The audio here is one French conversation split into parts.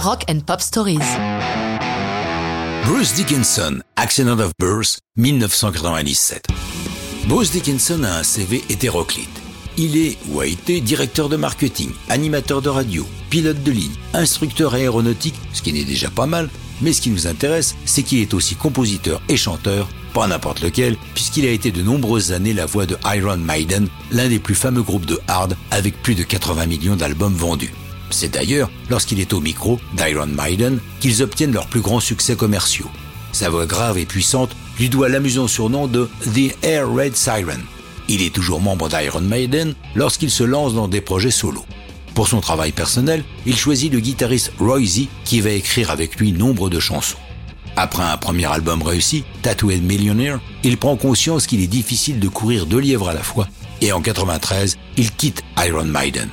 Rock and Pop Stories. Bruce Dickinson, Accident of Birth, 1997. Bruce Dickinson a un CV hétéroclite. Il est ou a été directeur de marketing, animateur de radio, pilote de ligne, instructeur aéronautique, ce qui n'est déjà pas mal, mais ce qui nous intéresse, c'est qu'il est aussi compositeur et chanteur, pas n'importe lequel, puisqu'il a été de nombreuses années la voix de Iron Maiden, l'un des plus fameux groupes de hard avec plus de 80 millions d'albums vendus. C'est d'ailleurs lorsqu'il est au micro d'Iron Maiden qu'ils obtiennent leurs plus grands succès commerciaux. Sa voix grave et puissante lui doit l'amusant surnom de The Air Red Siren. Il est toujours membre d'Iron Maiden lorsqu'il se lance dans des projets solo. Pour son travail personnel, il choisit le guitariste Roy Z qui va écrire avec lui nombre de chansons. Après un premier album réussi, Tattooed Millionaire, il prend conscience qu'il est difficile de courir deux lièvres à la fois et en 93, il quitte Iron Maiden.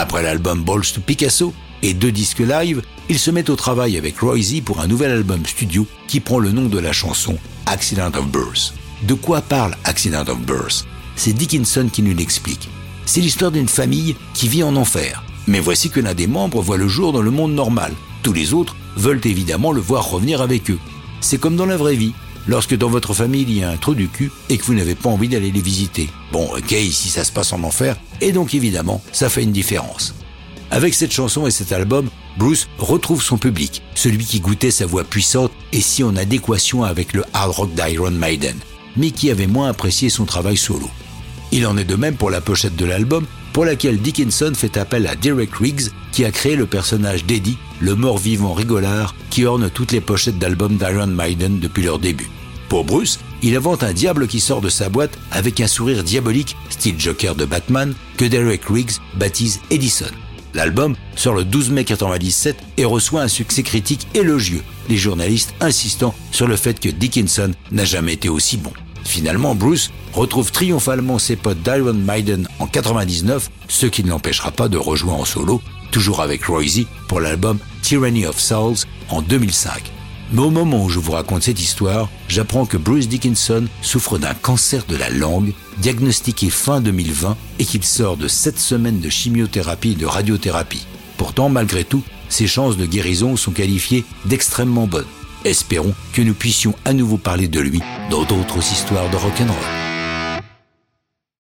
Après l'album Balls to Picasso et deux disques live, il se met au travail avec Roy Z pour un nouvel album studio qui prend le nom de la chanson Accident of Birth. De quoi parle Accident of Birth? C'est Dickinson qui nous l'explique. C'est l'histoire d'une famille qui vit en enfer. Mais voici que l'un des membres voit le jour dans le monde normal. Tous les autres veulent évidemment le voir revenir avec eux. C'est comme dans la vraie vie. Lorsque dans votre famille il y a un trou du cul et que vous n'avez pas envie d'aller les visiter. Bon, ok, ici ça se passe en enfer, et donc évidemment, ça fait une différence. Avec cette chanson et cet album, Bruce retrouve son public, celui qui goûtait sa voix puissante et si en adéquation avec le hard rock d'Iron Maiden, mais qui avait moins apprécié son travail solo. Il en est de même pour la pochette de l'album, pour laquelle Dickinson fait appel à Derek Riggs, qui a créé le personnage d'Eddie, le mort-vivant rigolard qui orne toutes les pochettes d'albums d'Iron Maiden depuis leur début. Pour Bruce, il invente un diable qui sort de sa boîte avec un sourire diabolique, style Joker de Batman, que Derek Riggs baptise Edison. L'album sort le 12 mai 1997 et reçoit un succès critique élogieux, les journalistes insistant sur le fait que Dickinson n'a jamais été aussi bon. Finalement, Bruce retrouve triomphalement ses potes d'Iron Maiden en 99, ce qui ne l'empêchera pas de rejoindre en solo, toujours avec Roy pour l'album Tyranny of Souls en 2005. Mais au moment où je vous raconte cette histoire, j'apprends que Bruce Dickinson souffre d'un cancer de la langue, diagnostiqué fin 2020, et qu'il sort de 7 semaines de chimiothérapie et de radiothérapie. Pourtant, malgré tout, ses chances de guérison sont qualifiées d'extrêmement bonnes. Espérons que nous puissions à nouveau parler de lui dans d'autres histoires de rock'n'roll.